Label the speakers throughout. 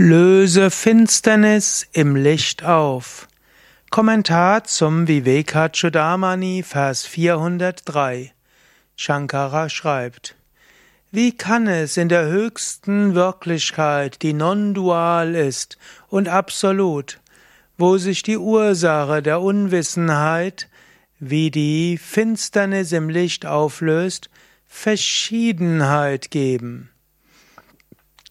Speaker 1: Löse Finsternis im Licht auf. Kommentar zum Vivekachudamani, Vers 403. Shankara schreibt, Wie kann es in der höchsten Wirklichkeit, die non-dual ist und absolut, wo sich die Ursache der Unwissenheit, wie die Finsternis im Licht auflöst, Verschiedenheit geben?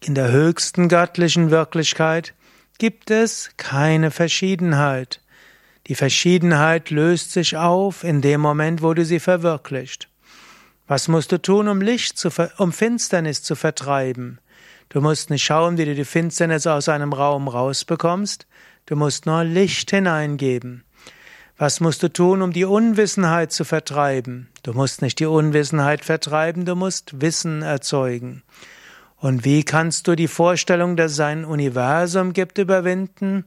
Speaker 1: In der höchsten göttlichen Wirklichkeit gibt es keine Verschiedenheit. Die Verschiedenheit löst sich auf in dem Moment, wo du sie verwirklicht. Was musst du tun, um Licht zu, um Finsternis zu vertreiben? Du musst nicht schauen, wie du die Finsternis aus einem Raum rausbekommst. Du musst nur Licht hineingeben. Was musst du tun, um die Unwissenheit zu vertreiben? Du musst nicht die Unwissenheit vertreiben, du musst Wissen erzeugen. Und wie kannst du die Vorstellung, dass es ein Universum gibt, überwinden?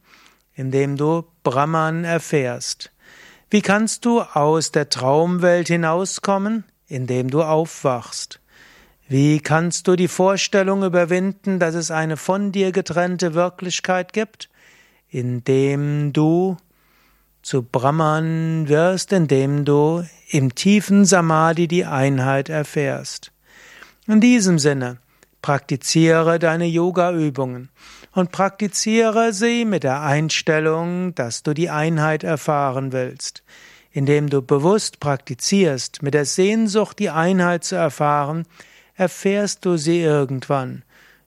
Speaker 1: Indem du Brahman erfährst. Wie kannst du aus der Traumwelt hinauskommen? Indem du aufwachst. Wie kannst du die Vorstellung überwinden, dass es eine von dir getrennte Wirklichkeit gibt? Indem du zu Brahman wirst, indem du im tiefen Samadhi die Einheit erfährst. In diesem Sinne, Praktiziere deine Yoga-Übungen und praktiziere sie mit der Einstellung, dass du die Einheit erfahren willst. Indem du bewusst praktizierst, mit der Sehnsucht die Einheit zu erfahren, erfährst du sie irgendwann.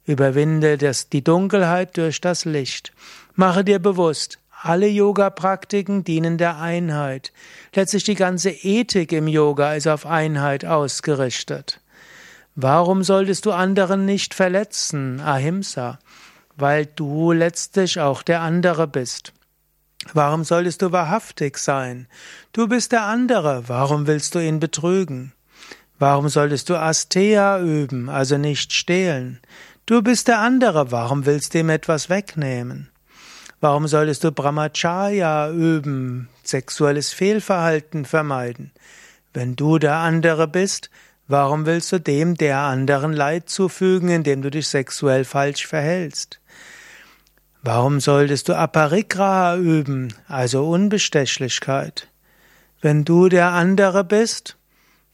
Speaker 1: Überwinde das, die Dunkelheit durch das Licht. Mache dir bewusst, alle Yoga-Praktiken dienen der Einheit. Letztlich die ganze Ethik im Yoga ist auf Einheit ausgerichtet. Warum solltest du anderen nicht verletzen, Ahimsa? Weil du letztlich auch der andere bist. Warum solltest du wahrhaftig sein? Du bist der andere, warum willst du ihn betrügen? Warum solltest du Astea üben, also nicht stehlen? Du bist der andere, warum willst du ihm etwas wegnehmen? Warum solltest du Brahmacharya üben, sexuelles Fehlverhalten vermeiden? Wenn du der andere bist, Warum willst du dem der anderen Leid zufügen, indem du dich sexuell falsch verhältst? Warum solltest du Aparigraha üben, also Unbestechlichkeit? Wenn du der andere bist,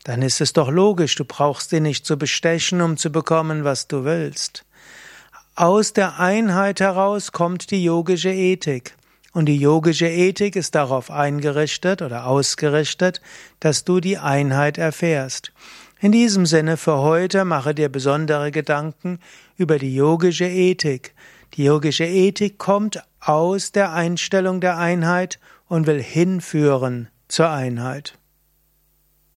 Speaker 1: dann ist es doch logisch, du brauchst ihn nicht zu bestechen, um zu bekommen, was du willst. Aus der Einheit heraus kommt die yogische Ethik. Und die yogische Ethik ist darauf eingerichtet oder ausgerichtet, dass du die Einheit erfährst. In diesem Sinne für heute mache dir besondere Gedanken über die yogische Ethik. Die yogische Ethik kommt aus der Einstellung der Einheit und will hinführen zur Einheit.